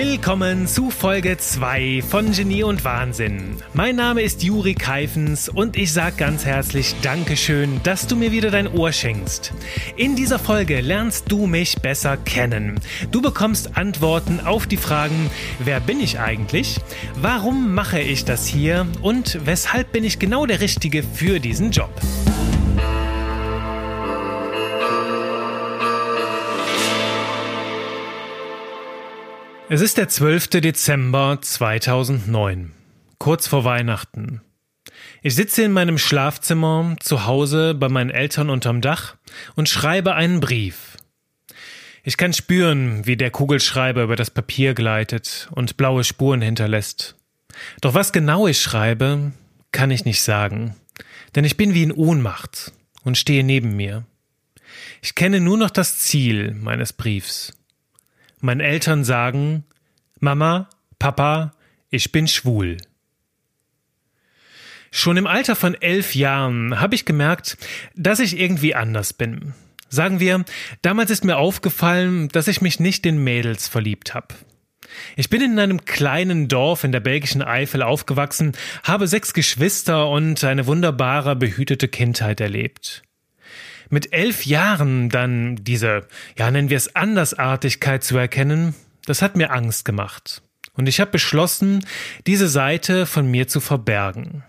Willkommen zu Folge 2 von Genie und Wahnsinn. Mein Name ist Juri Keifens und ich sag ganz herzlich Dankeschön, dass du mir wieder dein Ohr schenkst. In dieser Folge lernst du mich besser kennen. Du bekommst Antworten auf die Fragen, wer bin ich eigentlich? Warum mache ich das hier? Und weshalb bin ich genau der Richtige für diesen Job? Es ist der 12. Dezember 2009, kurz vor Weihnachten. Ich sitze in meinem Schlafzimmer zu Hause bei meinen Eltern unterm Dach und schreibe einen Brief. Ich kann spüren, wie der Kugelschreiber über das Papier gleitet und blaue Spuren hinterlässt. Doch was genau ich schreibe, kann ich nicht sagen, denn ich bin wie in Ohnmacht und stehe neben mir. Ich kenne nur noch das Ziel meines Briefs. Meine Eltern sagen, Mama, Papa, ich bin schwul. Schon im Alter von elf Jahren habe ich gemerkt, dass ich irgendwie anders bin. Sagen wir, damals ist mir aufgefallen, dass ich mich nicht in Mädels verliebt habe. Ich bin in einem kleinen Dorf in der belgischen Eifel aufgewachsen, habe sechs Geschwister und eine wunderbare, behütete Kindheit erlebt mit elf Jahren dann diese, ja nennen wir es Andersartigkeit zu erkennen, das hat mir Angst gemacht. Und ich habe beschlossen, diese Seite von mir zu verbergen.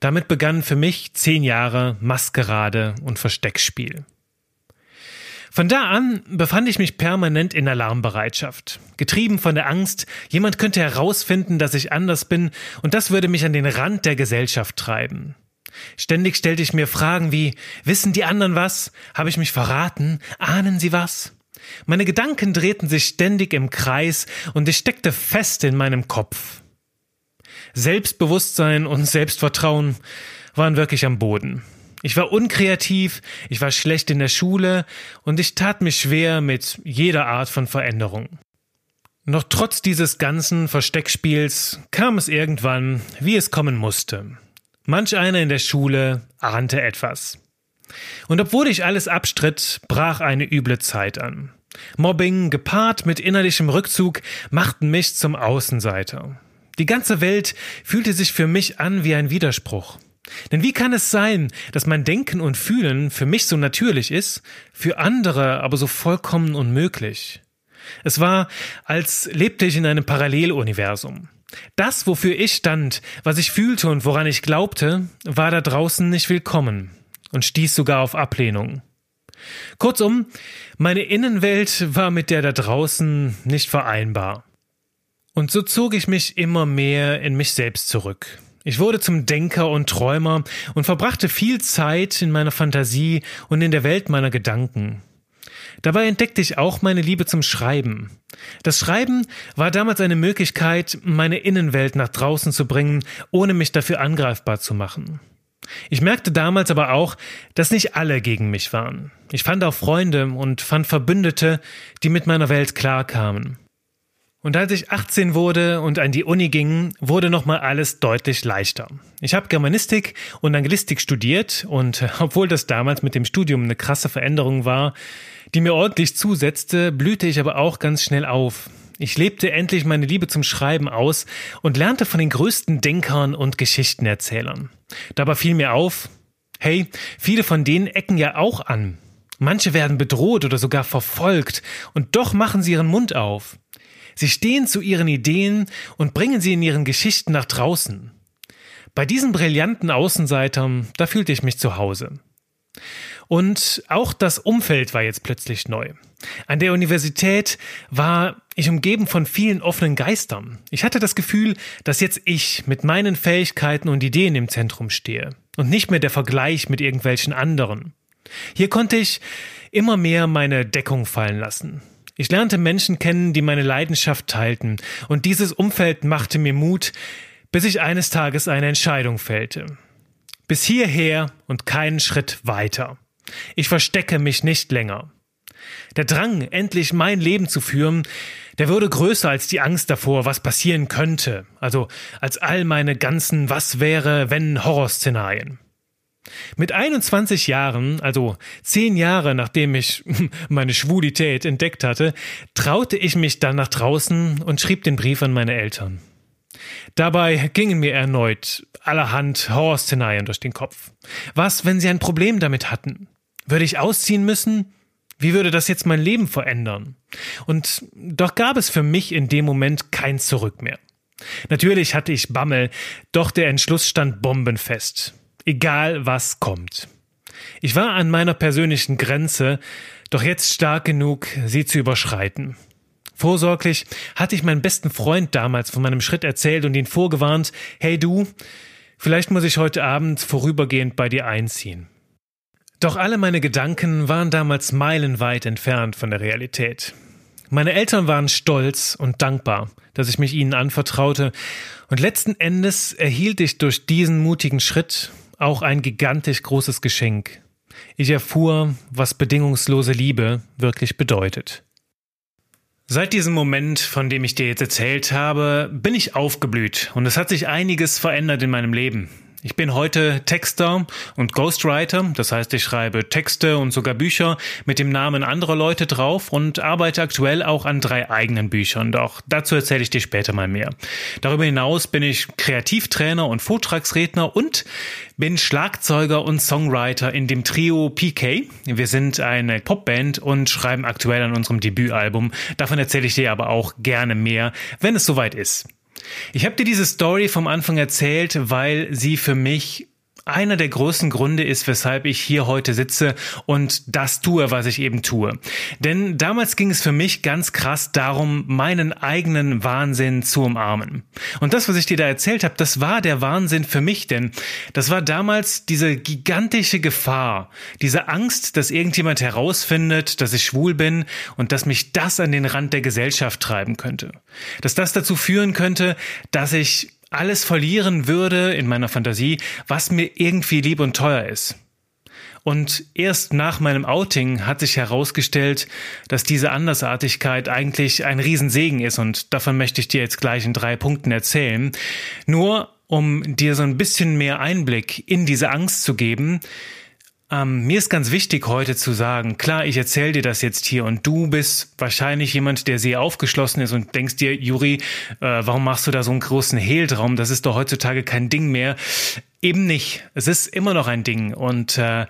Damit begann für mich zehn Jahre Maskerade und Versteckspiel. Von da an befand ich mich permanent in Alarmbereitschaft, getrieben von der Angst, jemand könnte herausfinden, dass ich anders bin, und das würde mich an den Rand der Gesellschaft treiben. Ständig stellte ich mir Fragen wie Wissen die anderen was? Habe ich mich verraten? Ahnen sie was? Meine Gedanken drehten sich ständig im Kreis und ich steckte fest in meinem Kopf. Selbstbewusstsein und Selbstvertrauen waren wirklich am Boden. Ich war unkreativ, ich war schlecht in der Schule und ich tat mich schwer mit jeder Art von Veränderung. Doch trotz dieses ganzen Versteckspiels kam es irgendwann, wie es kommen musste. Manch einer in der Schule ahnte etwas. Und obwohl ich alles abstritt, brach eine üble Zeit an. Mobbing gepaart mit innerlichem Rückzug machten mich zum Außenseiter. Die ganze Welt fühlte sich für mich an wie ein Widerspruch. Denn wie kann es sein, dass mein Denken und Fühlen für mich so natürlich ist, für andere aber so vollkommen unmöglich? Es war, als lebte ich in einem Paralleluniversum. Das, wofür ich stand, was ich fühlte und woran ich glaubte, war da draußen nicht willkommen und stieß sogar auf Ablehnung. Kurzum, meine Innenwelt war mit der da draußen nicht vereinbar. Und so zog ich mich immer mehr in mich selbst zurück. Ich wurde zum Denker und Träumer und verbrachte viel Zeit in meiner Fantasie und in der Welt meiner Gedanken. Dabei entdeckte ich auch meine Liebe zum Schreiben. Das Schreiben war damals eine Möglichkeit, meine Innenwelt nach draußen zu bringen, ohne mich dafür angreifbar zu machen. Ich merkte damals aber auch, dass nicht alle gegen mich waren. Ich fand auch Freunde und fand Verbündete, die mit meiner Welt klarkamen. Und als ich 18 wurde und an die Uni ging, wurde nochmal alles deutlich leichter. Ich habe Germanistik und Anglistik studiert und obwohl das damals mit dem Studium eine krasse Veränderung war, die mir ordentlich zusetzte, blühte ich aber auch ganz schnell auf. Ich lebte endlich meine Liebe zum Schreiben aus und lernte von den größten Denkern und Geschichtenerzählern. Dabei fiel mir auf, hey, viele von denen ecken ja auch an. Manche werden bedroht oder sogar verfolgt, und doch machen sie ihren Mund auf. Sie stehen zu ihren Ideen und bringen sie in ihren Geschichten nach draußen. Bei diesen brillanten Außenseitern, da fühlte ich mich zu Hause. Und auch das Umfeld war jetzt plötzlich neu. An der Universität war ich umgeben von vielen offenen Geistern. Ich hatte das Gefühl, dass jetzt ich mit meinen Fähigkeiten und Ideen im Zentrum stehe und nicht mehr der Vergleich mit irgendwelchen anderen. Hier konnte ich immer mehr meine Deckung fallen lassen. Ich lernte Menschen kennen, die meine Leidenschaft teilten, und dieses Umfeld machte mir Mut, bis ich eines Tages eine Entscheidung fällte. Bis hierher und keinen Schritt weiter. Ich verstecke mich nicht länger. Der Drang, endlich mein Leben zu führen, der wurde größer als die Angst davor, was passieren könnte, also als all meine ganzen Was wäre, wenn Horrorszenarien. Mit 21 Jahren, also zehn Jahre nachdem ich meine Schwulität entdeckt hatte, traute ich mich dann nach draußen und schrieb den Brief an meine Eltern. Dabei gingen mir erneut allerhand Horrorszenarien durch den Kopf. Was, wenn sie ein Problem damit hatten? Würde ich ausziehen müssen? Wie würde das jetzt mein Leben verändern? Und doch gab es für mich in dem Moment kein Zurück mehr. Natürlich hatte ich Bammel, doch der Entschluss stand bombenfest. Egal was kommt. Ich war an meiner persönlichen Grenze, doch jetzt stark genug, sie zu überschreiten. Vorsorglich hatte ich meinem besten Freund damals von meinem Schritt erzählt und ihn vorgewarnt, hey du, vielleicht muss ich heute Abend vorübergehend bei dir einziehen. Doch alle meine Gedanken waren damals meilenweit entfernt von der Realität. Meine Eltern waren stolz und dankbar, dass ich mich ihnen anvertraute, und letzten Endes erhielt ich durch diesen mutigen Schritt auch ein gigantisch großes Geschenk. Ich erfuhr, was bedingungslose Liebe wirklich bedeutet. Seit diesem Moment, von dem ich dir jetzt erzählt habe, bin ich aufgeblüht und es hat sich einiges verändert in meinem Leben. Ich bin heute Texter und Ghostwriter, das heißt, ich schreibe Texte und sogar Bücher mit dem Namen anderer Leute drauf und arbeite aktuell auch an drei eigenen Büchern, doch dazu erzähle ich dir später mal mehr. Darüber hinaus bin ich Kreativtrainer und Vortragsredner und bin Schlagzeuger und Songwriter in dem Trio PK. Wir sind eine Popband und schreiben aktuell an unserem Debütalbum. Davon erzähle ich dir aber auch gerne mehr, wenn es soweit ist. Ich habe dir diese Story vom Anfang erzählt, weil sie für mich einer der größten Gründe ist, weshalb ich hier heute sitze und das tue, was ich eben tue. Denn damals ging es für mich ganz krass darum, meinen eigenen Wahnsinn zu umarmen. Und das, was ich dir da erzählt habe, das war der Wahnsinn für mich, denn das war damals diese gigantische Gefahr, diese Angst, dass irgendjemand herausfindet, dass ich schwul bin und dass mich das an den Rand der Gesellschaft treiben könnte. Dass das dazu führen könnte, dass ich alles verlieren würde in meiner Fantasie, was mir irgendwie lieb und teuer ist. Und erst nach meinem Outing hat sich herausgestellt, dass diese Andersartigkeit eigentlich ein Riesensegen ist und davon möchte ich dir jetzt gleich in drei Punkten erzählen. Nur um dir so ein bisschen mehr Einblick in diese Angst zu geben, ähm, mir ist ganz wichtig heute zu sagen, klar, ich erzähle dir das jetzt hier und du bist wahrscheinlich jemand, der sehr aufgeschlossen ist und denkst dir, Juri, äh, warum machst du da so einen großen Hehltraum? Das ist doch heutzutage kein Ding mehr. Eben nicht. Es ist immer noch ein Ding und äh,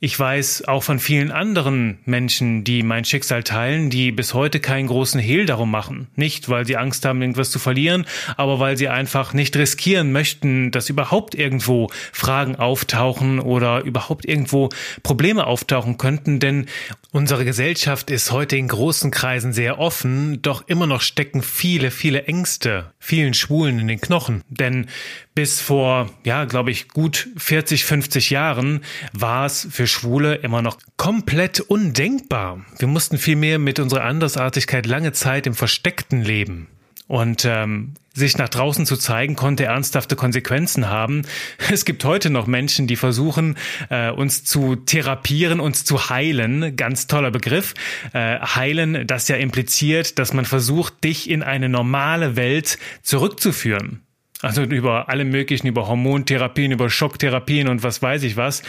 ich weiß auch von vielen anderen Menschen, die mein Schicksal teilen, die bis heute keinen großen Hehl darum machen. Nicht, weil sie Angst haben, irgendwas zu verlieren, aber weil sie einfach nicht riskieren möchten, dass überhaupt irgendwo Fragen auftauchen oder überhaupt irgendwo Probleme auftauchen könnten. Denn unsere Gesellschaft ist heute in großen Kreisen sehr offen, doch immer noch stecken viele, viele Ängste vielen Schwulen in den Knochen. Denn bis vor, ja, glaube ich, gut 40, 50 Jahren war es für Schwule immer noch komplett undenkbar. Wir mussten vielmehr mit unserer Andersartigkeit lange Zeit im Versteckten leben. Und ähm, sich nach draußen zu zeigen, konnte ernsthafte Konsequenzen haben. Es gibt heute noch Menschen, die versuchen, äh, uns zu therapieren, uns zu heilen. Ganz toller Begriff. Äh, heilen, das ja impliziert, dass man versucht, dich in eine normale Welt zurückzuführen. Also über alle möglichen, über Hormontherapien, über Schocktherapien und was weiß ich was.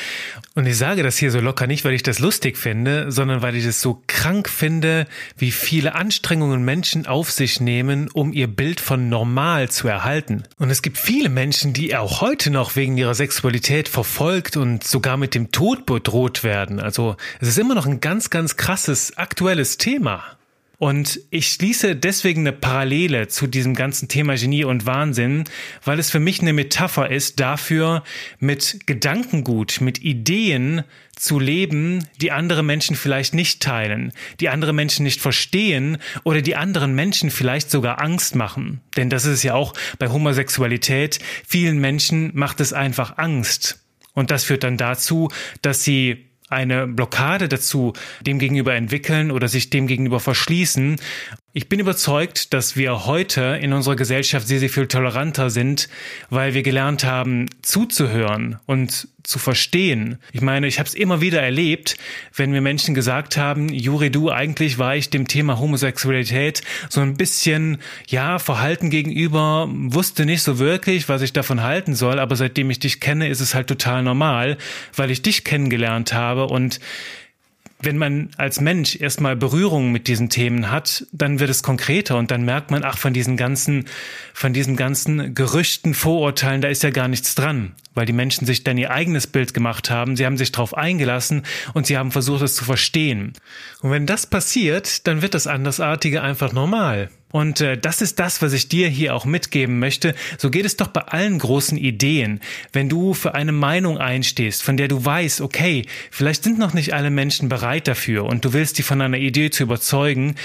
Und ich sage das hier so locker nicht, weil ich das lustig finde, sondern weil ich es so krank finde, wie viele Anstrengungen Menschen auf sich nehmen, um ihr Bild von normal zu erhalten. Und es gibt viele Menschen, die auch heute noch wegen ihrer Sexualität verfolgt und sogar mit dem Tod bedroht werden. Also es ist immer noch ein ganz, ganz krasses aktuelles Thema. Und ich schließe deswegen eine Parallele zu diesem ganzen Thema Genie und Wahnsinn, weil es für mich eine Metapher ist dafür, mit Gedankengut, mit Ideen zu leben, die andere Menschen vielleicht nicht teilen, die andere Menschen nicht verstehen oder die anderen Menschen vielleicht sogar Angst machen. Denn das ist ja auch bei Homosexualität. Vielen Menschen macht es einfach Angst. Und das führt dann dazu, dass sie eine Blockade dazu dem gegenüber entwickeln oder sich dem gegenüber verschließen. Ich bin überzeugt, dass wir heute in unserer Gesellschaft sehr, sehr viel toleranter sind, weil wir gelernt haben, zuzuhören und zu verstehen. Ich meine, ich habe es immer wieder erlebt, wenn mir Menschen gesagt haben, Juri, du, eigentlich war ich dem Thema Homosexualität so ein bisschen, ja, verhalten gegenüber, wusste nicht so wirklich, was ich davon halten soll, aber seitdem ich dich kenne, ist es halt total normal, weil ich dich kennengelernt habe und wenn man als Mensch erstmal Berührung mit diesen Themen hat, dann wird es konkreter und dann merkt man, ach, von diesen ganzen, von diesen ganzen Gerüchten, Vorurteilen, da ist ja gar nichts dran, weil die Menschen sich dann ihr eigenes Bild gemacht haben, sie haben sich darauf eingelassen und sie haben versucht, es zu verstehen. Und wenn das passiert, dann wird das Andersartige einfach normal. Und äh, das ist das, was ich dir hier auch mitgeben möchte. So geht es doch bei allen großen Ideen. Wenn du für eine Meinung einstehst, von der du weißt, okay, vielleicht sind noch nicht alle Menschen bereit dafür und du willst die von einer Idee zu überzeugen,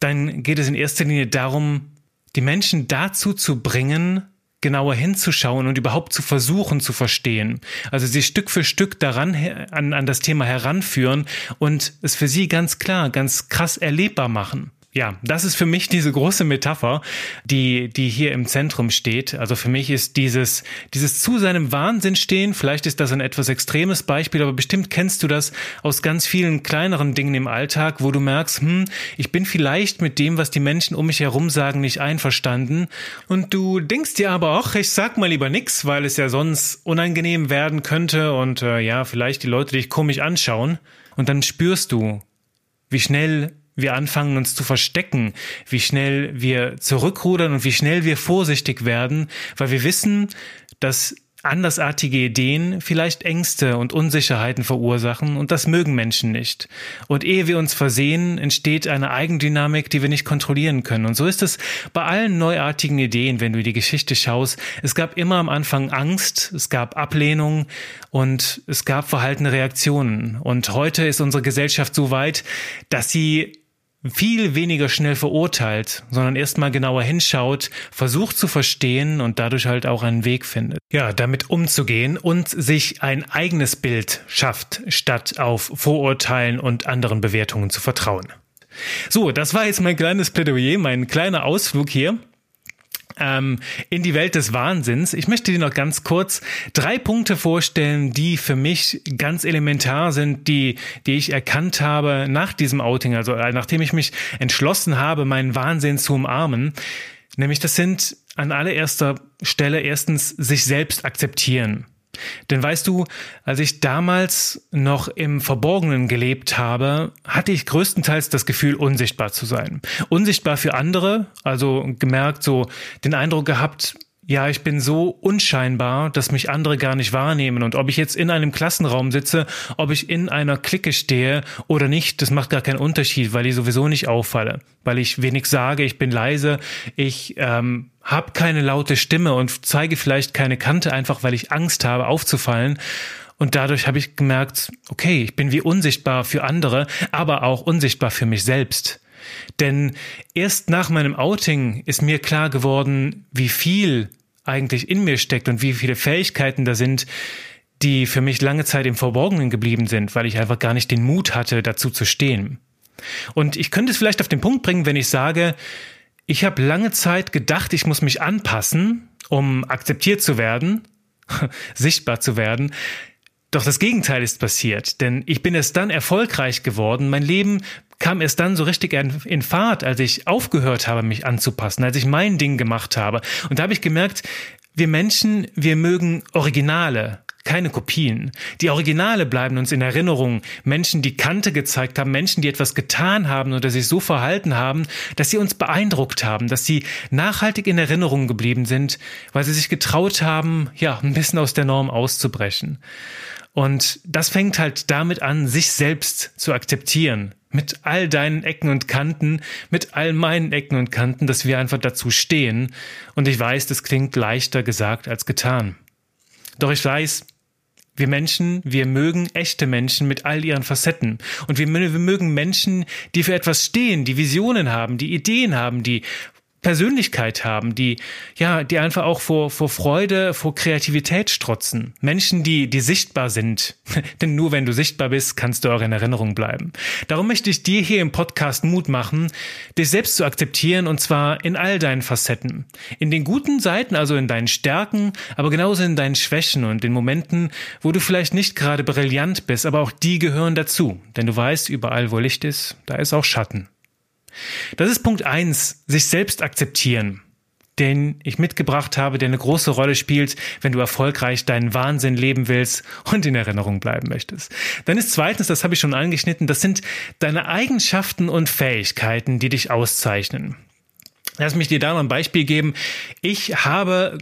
dann geht es in erster Linie darum, die Menschen dazu zu bringen, genauer hinzuschauen und überhaupt zu versuchen zu verstehen. Also sie Stück für Stück daran an, an das Thema heranführen und es für sie ganz klar, ganz krass erlebbar machen. Ja, das ist für mich diese große Metapher, die, die hier im Zentrum steht. Also für mich ist dieses, dieses zu seinem Wahnsinn stehen, vielleicht ist das ein etwas extremes Beispiel, aber bestimmt kennst du das aus ganz vielen kleineren Dingen im Alltag, wo du merkst, hm, ich bin vielleicht mit dem, was die Menschen um mich herum sagen, nicht einverstanden. Und du denkst dir aber auch, ich sag mal lieber nix, weil es ja sonst unangenehm werden könnte und äh, ja, vielleicht die Leute dich komisch anschauen. Und dann spürst du, wie schnell wir anfangen uns zu verstecken, wie schnell wir zurückrudern und wie schnell wir vorsichtig werden, weil wir wissen, dass andersartige Ideen vielleicht Ängste und Unsicherheiten verursachen und das mögen Menschen nicht. Und ehe wir uns versehen, entsteht eine Eigendynamik, die wir nicht kontrollieren können. Und so ist es bei allen neuartigen Ideen, wenn du die Geschichte schaust. Es gab immer am Anfang Angst, es gab Ablehnung und es gab verhaltene Reaktionen. Und heute ist unsere Gesellschaft so weit, dass sie viel weniger schnell verurteilt, sondern erstmal genauer hinschaut, versucht zu verstehen und dadurch halt auch einen Weg findet. Ja, damit umzugehen und sich ein eigenes Bild schafft, statt auf Vorurteilen und anderen Bewertungen zu vertrauen. So, das war jetzt mein kleines Plädoyer, mein kleiner Ausflug hier ähm, in die Welt des Wahnsinns. Ich möchte dir noch ganz kurz drei Punkte vorstellen, die für mich ganz elementar sind, die, die ich erkannt habe nach diesem Outing, also äh, nachdem ich mich entschlossen habe, meinen Wahnsinn zu umarmen. Nämlich das sind an allererster Stelle erstens sich selbst akzeptieren. Denn weißt du, als ich damals noch im Verborgenen gelebt habe, hatte ich größtenteils das Gefühl, unsichtbar zu sein. Unsichtbar für andere, also gemerkt, so den Eindruck gehabt, ja, ich bin so unscheinbar, dass mich andere gar nicht wahrnehmen. Und ob ich jetzt in einem Klassenraum sitze, ob ich in einer Clique stehe oder nicht, das macht gar keinen Unterschied, weil ich sowieso nicht auffalle. Weil ich wenig sage, ich bin leise, ich ähm, habe keine laute Stimme und zeige vielleicht keine Kante, einfach weil ich Angst habe, aufzufallen. Und dadurch habe ich gemerkt, okay, ich bin wie unsichtbar für andere, aber auch unsichtbar für mich selbst. Denn erst nach meinem Outing ist mir klar geworden, wie viel eigentlich in mir steckt und wie viele Fähigkeiten da sind, die für mich lange Zeit im Verborgenen geblieben sind, weil ich einfach gar nicht den Mut hatte, dazu zu stehen. Und ich könnte es vielleicht auf den Punkt bringen, wenn ich sage, ich habe lange Zeit gedacht, ich muss mich anpassen, um akzeptiert zu werden, sichtbar zu werden. Doch das Gegenteil ist passiert, denn ich bin es dann erfolgreich geworden. Mein Leben kam erst dann so richtig in Fahrt, als ich aufgehört habe, mich anzupassen, als ich mein Ding gemacht habe. Und da habe ich gemerkt, wir Menschen, wir mögen Originale, keine Kopien. Die Originale bleiben uns in Erinnerung. Menschen, die Kante gezeigt haben, Menschen, die etwas getan haben oder sich so verhalten haben, dass sie uns beeindruckt haben, dass sie nachhaltig in Erinnerung geblieben sind, weil sie sich getraut haben, ja, ein bisschen aus der Norm auszubrechen. Und das fängt halt damit an, sich selbst zu akzeptieren. Mit all deinen Ecken und Kanten, mit all meinen Ecken und Kanten, dass wir einfach dazu stehen. Und ich weiß, das klingt leichter gesagt als getan. Doch ich weiß, wir Menschen, wir mögen echte Menschen mit all ihren Facetten. Und wir, wir mögen Menschen, die für etwas stehen, die Visionen haben, die Ideen haben, die Persönlichkeit haben, die, ja, die einfach auch vor, vor Freude, vor Kreativität strotzen. Menschen, die, die sichtbar sind. Denn nur wenn du sichtbar bist, kannst du auch in Erinnerung bleiben. Darum möchte ich dir hier im Podcast Mut machen, dich selbst zu akzeptieren und zwar in all deinen Facetten. In den guten Seiten, also in deinen Stärken, aber genauso in deinen Schwächen und in Momenten, wo du vielleicht nicht gerade brillant bist, aber auch die gehören dazu. Denn du weißt, überall wo Licht ist, da ist auch Schatten. Das ist Punkt eins: sich selbst akzeptieren, den ich mitgebracht habe, der eine große Rolle spielt, wenn du erfolgreich deinen Wahnsinn leben willst und in Erinnerung bleiben möchtest. Dann ist zweitens, das habe ich schon angeschnitten, das sind deine Eigenschaften und Fähigkeiten, die dich auszeichnen. Lass mich dir da noch ein Beispiel geben. Ich habe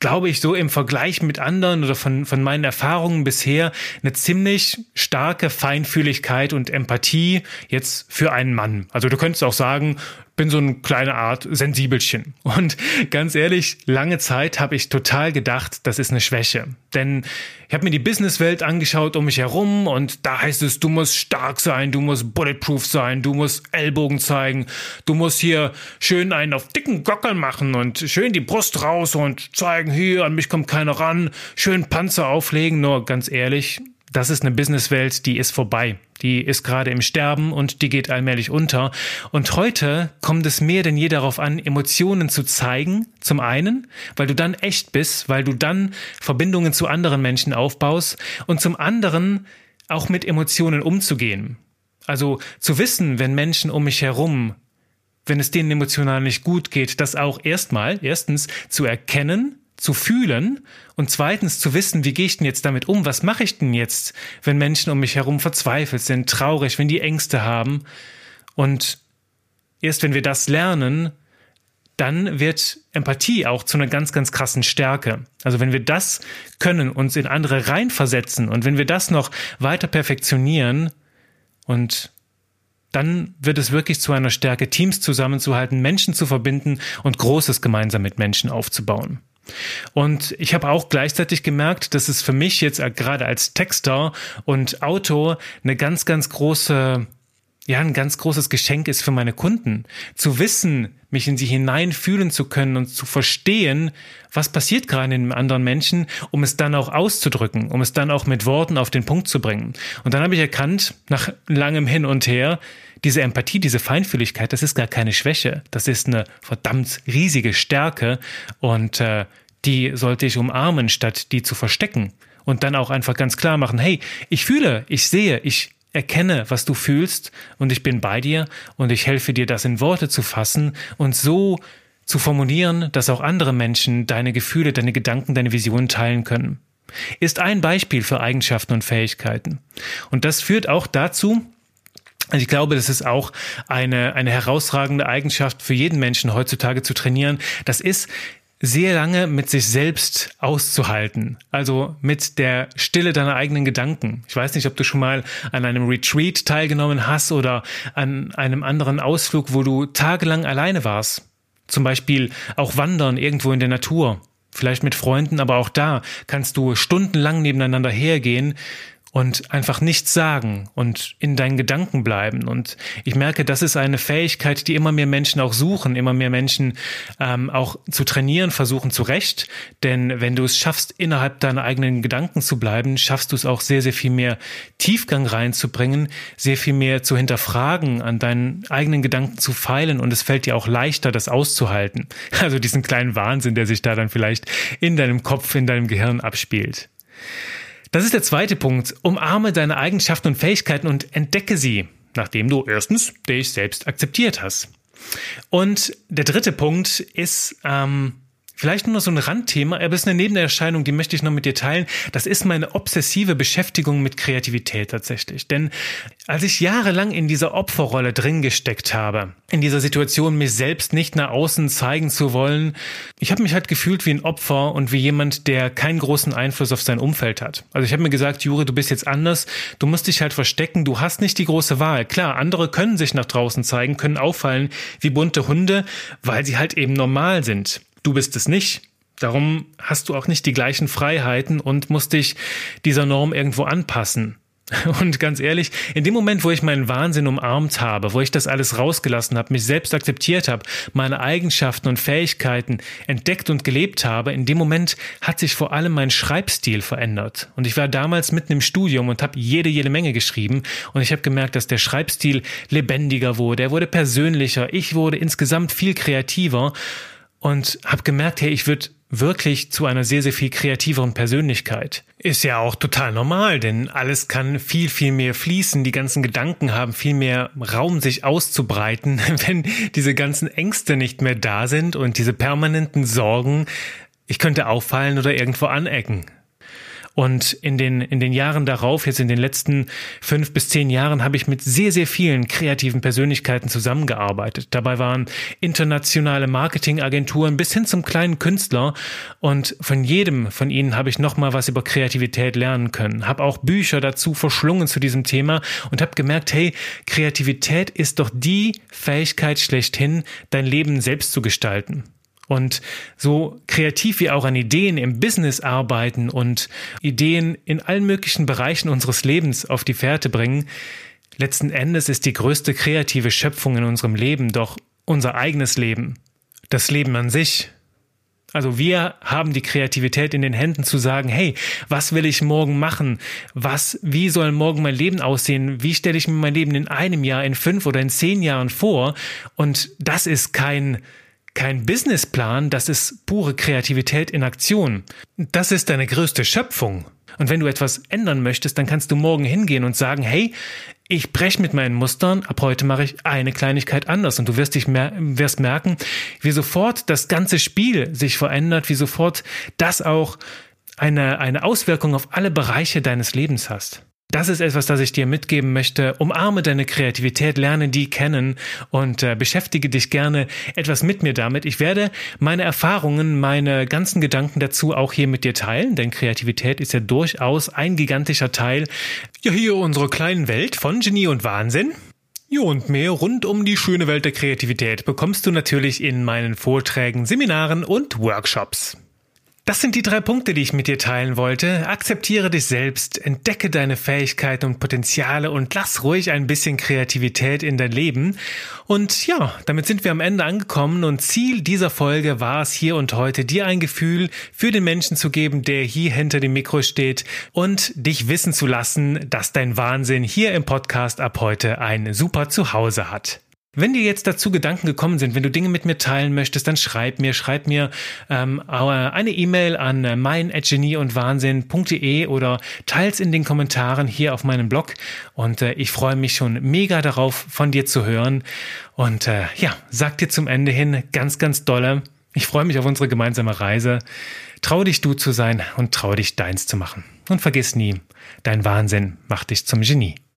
glaube ich, so im Vergleich mit anderen oder von, von meinen Erfahrungen bisher eine ziemlich starke Feinfühligkeit und Empathie jetzt für einen Mann. Also du könntest auch sagen, bin so eine kleine Art Sensibelchen. Und ganz ehrlich, lange Zeit habe ich total gedacht, das ist eine Schwäche. Denn ich habe mir die Businesswelt angeschaut um mich herum und da heißt es, du musst stark sein, du musst bulletproof sein, du musst Ellbogen zeigen, du musst hier schön einen auf dicken Gockeln machen und schön die Brust raus und zeigen, hier, an mich kommt keiner ran, schön Panzer auflegen. Nur ganz ehrlich, das ist eine Businesswelt, die ist vorbei. Die ist gerade im Sterben und die geht allmählich unter. Und heute kommt es mehr denn je darauf an, Emotionen zu zeigen. Zum einen, weil du dann echt bist, weil du dann Verbindungen zu anderen Menschen aufbaust. Und zum anderen auch mit Emotionen umzugehen. Also zu wissen, wenn Menschen um mich herum, wenn es denen emotional nicht gut geht, das auch erstmal, erstens zu erkennen zu fühlen und zweitens zu wissen, wie gehe ich denn jetzt damit um? Was mache ich denn jetzt, wenn Menschen um mich herum verzweifelt sind, traurig, wenn die Ängste haben? Und erst wenn wir das lernen, dann wird Empathie auch zu einer ganz, ganz krassen Stärke. Also wenn wir das können, uns in andere reinversetzen und wenn wir das noch weiter perfektionieren und dann wird es wirklich zu einer Stärke, Teams zusammenzuhalten, Menschen zu verbinden und Großes gemeinsam mit Menschen aufzubauen. Und ich habe auch gleichzeitig gemerkt, dass es für mich jetzt gerade als Texter und Autor eine ganz, ganz große ja, ein ganz großes Geschenk ist für meine Kunden. Zu wissen, mich in sie hineinfühlen zu können und zu verstehen, was passiert gerade in einem anderen Menschen, um es dann auch auszudrücken, um es dann auch mit Worten auf den Punkt zu bringen. Und dann habe ich erkannt, nach langem Hin und Her, diese Empathie, diese Feinfühligkeit, das ist gar keine Schwäche. Das ist eine verdammt riesige Stärke und äh, die sollte ich umarmen, statt die zu verstecken. Und dann auch einfach ganz klar machen, hey, ich fühle, ich sehe, ich erkenne, was du fühlst und ich bin bei dir und ich helfe dir, das in Worte zu fassen und so zu formulieren, dass auch andere Menschen deine Gefühle, deine Gedanken, deine Visionen teilen können. Ist ein Beispiel für Eigenschaften und Fähigkeiten. Und das führt auch dazu, also ich glaube, das ist auch eine, eine herausragende Eigenschaft für jeden Menschen heutzutage zu trainieren. Das ist, sehr lange mit sich selbst auszuhalten. Also mit der Stille deiner eigenen Gedanken. Ich weiß nicht, ob du schon mal an einem Retreat teilgenommen hast oder an einem anderen Ausflug, wo du tagelang alleine warst. Zum Beispiel auch wandern irgendwo in der Natur. Vielleicht mit Freunden, aber auch da kannst du stundenlang nebeneinander hergehen und einfach nichts sagen und in deinen Gedanken bleiben. Und ich merke, das ist eine Fähigkeit, die immer mehr Menschen auch suchen, immer mehr Menschen ähm, auch zu trainieren versuchen zu Recht. Denn wenn du es schaffst, innerhalb deiner eigenen Gedanken zu bleiben, schaffst du es auch sehr, sehr viel mehr Tiefgang reinzubringen, sehr viel mehr zu hinterfragen, an deinen eigenen Gedanken zu feilen und es fällt dir auch leichter, das auszuhalten. Also diesen kleinen Wahnsinn, der sich da dann vielleicht in deinem Kopf, in deinem Gehirn abspielt. Das ist der zweite Punkt. Umarme deine Eigenschaften und Fähigkeiten und entdecke sie, nachdem du erstens dich selbst akzeptiert hast. Und der dritte Punkt ist, ähm, Vielleicht nur noch so ein Randthema, aber es ist eine Nebenerscheinung, die möchte ich noch mit dir teilen. Das ist meine obsessive Beschäftigung mit Kreativität tatsächlich. Denn als ich jahrelang in dieser Opferrolle drin gesteckt habe, in dieser Situation, mich selbst nicht nach außen zeigen zu wollen, ich habe mich halt gefühlt wie ein Opfer und wie jemand, der keinen großen Einfluss auf sein Umfeld hat. Also ich habe mir gesagt, Jure, du bist jetzt anders, du musst dich halt verstecken, du hast nicht die große Wahl. Klar, andere können sich nach draußen zeigen, können auffallen wie bunte Hunde, weil sie halt eben normal sind. Du bist es nicht. Darum hast du auch nicht die gleichen Freiheiten und musst dich dieser Norm irgendwo anpassen. Und ganz ehrlich, in dem Moment, wo ich meinen Wahnsinn umarmt habe, wo ich das alles rausgelassen habe, mich selbst akzeptiert habe, meine Eigenschaften und Fähigkeiten entdeckt und gelebt habe, in dem Moment hat sich vor allem mein Schreibstil verändert. Und ich war damals mitten im Studium und habe jede, jede Menge geschrieben. Und ich habe gemerkt, dass der Schreibstil lebendiger wurde, er wurde persönlicher, ich wurde insgesamt viel kreativer und habe gemerkt, hey, ich würde wirklich zu einer sehr, sehr viel kreativeren Persönlichkeit. Ist ja auch total normal, denn alles kann viel, viel mehr fließen. Die ganzen Gedanken haben viel mehr Raum, sich auszubreiten, wenn diese ganzen Ängste nicht mehr da sind und diese permanenten Sorgen, ich könnte auffallen oder irgendwo anecken. Und in den, in den Jahren darauf, jetzt in den letzten fünf bis zehn Jahren, habe ich mit sehr, sehr vielen kreativen Persönlichkeiten zusammengearbeitet. Dabei waren internationale Marketingagenturen bis hin zum kleinen Künstler. Und von jedem von ihnen habe ich nochmal was über Kreativität lernen können. Habe auch Bücher dazu verschlungen zu diesem Thema und habe gemerkt, hey, Kreativität ist doch die Fähigkeit schlechthin, dein Leben selbst zu gestalten. Und so kreativ wir auch an Ideen im Business arbeiten und Ideen in allen möglichen Bereichen unseres Lebens auf die Fährte bringen, letzten Endes ist die größte kreative Schöpfung in unserem Leben doch unser eigenes Leben. Das Leben an sich. Also wir haben die Kreativität in den Händen zu sagen, hey, was will ich morgen machen? Was, wie soll morgen mein Leben aussehen? Wie stelle ich mir mein Leben in einem Jahr, in fünf oder in zehn Jahren vor? Und das ist kein, kein Businessplan, das ist pure Kreativität in Aktion. Das ist deine größte Schöpfung. Und wenn du etwas ändern möchtest, dann kannst du morgen hingehen und sagen, hey, ich breche mit meinen Mustern, ab heute mache ich eine Kleinigkeit anders. Und du wirst dich mer wirst merken, wie sofort das ganze Spiel sich verändert, wie sofort das auch eine, eine Auswirkung auf alle Bereiche deines Lebens hast. Das ist etwas, das ich dir mitgeben möchte. Umarme deine Kreativität, lerne die kennen und äh, beschäftige dich gerne etwas mit mir damit. Ich werde meine Erfahrungen, meine ganzen Gedanken dazu auch hier mit dir teilen, denn Kreativität ist ja durchaus ein gigantischer Teil ja hier unserer kleinen Welt von Genie und Wahnsinn. Jo, und mehr rund um die schöne Welt der Kreativität bekommst du natürlich in meinen Vorträgen, Seminaren und Workshops. Das sind die drei Punkte, die ich mit dir teilen wollte. Akzeptiere dich selbst, entdecke deine Fähigkeiten und Potenziale und lass ruhig ein bisschen Kreativität in dein Leben. Und ja, damit sind wir am Ende angekommen und Ziel dieser Folge war es hier und heute, dir ein Gefühl für den Menschen zu geben, der hier hinter dem Mikro steht und dich wissen zu lassen, dass dein Wahnsinn hier im Podcast ab heute ein super Zuhause hat. Wenn dir jetzt dazu Gedanken gekommen sind, wenn du Dinge mit mir teilen möchtest, dann schreib mir, schreib mir ähm, eine E-Mail an äh, mein@genieundwahnsinn.de oder teils in den Kommentaren hier auf meinem Blog. Und äh, ich freue mich schon mega darauf, von dir zu hören. Und äh, ja, sag dir zum Ende hin ganz, ganz dolle. Ich freue mich auf unsere gemeinsame Reise. Trau dich du zu sein und trau dich deins zu machen. Und vergiss nie, dein Wahnsinn macht dich zum Genie.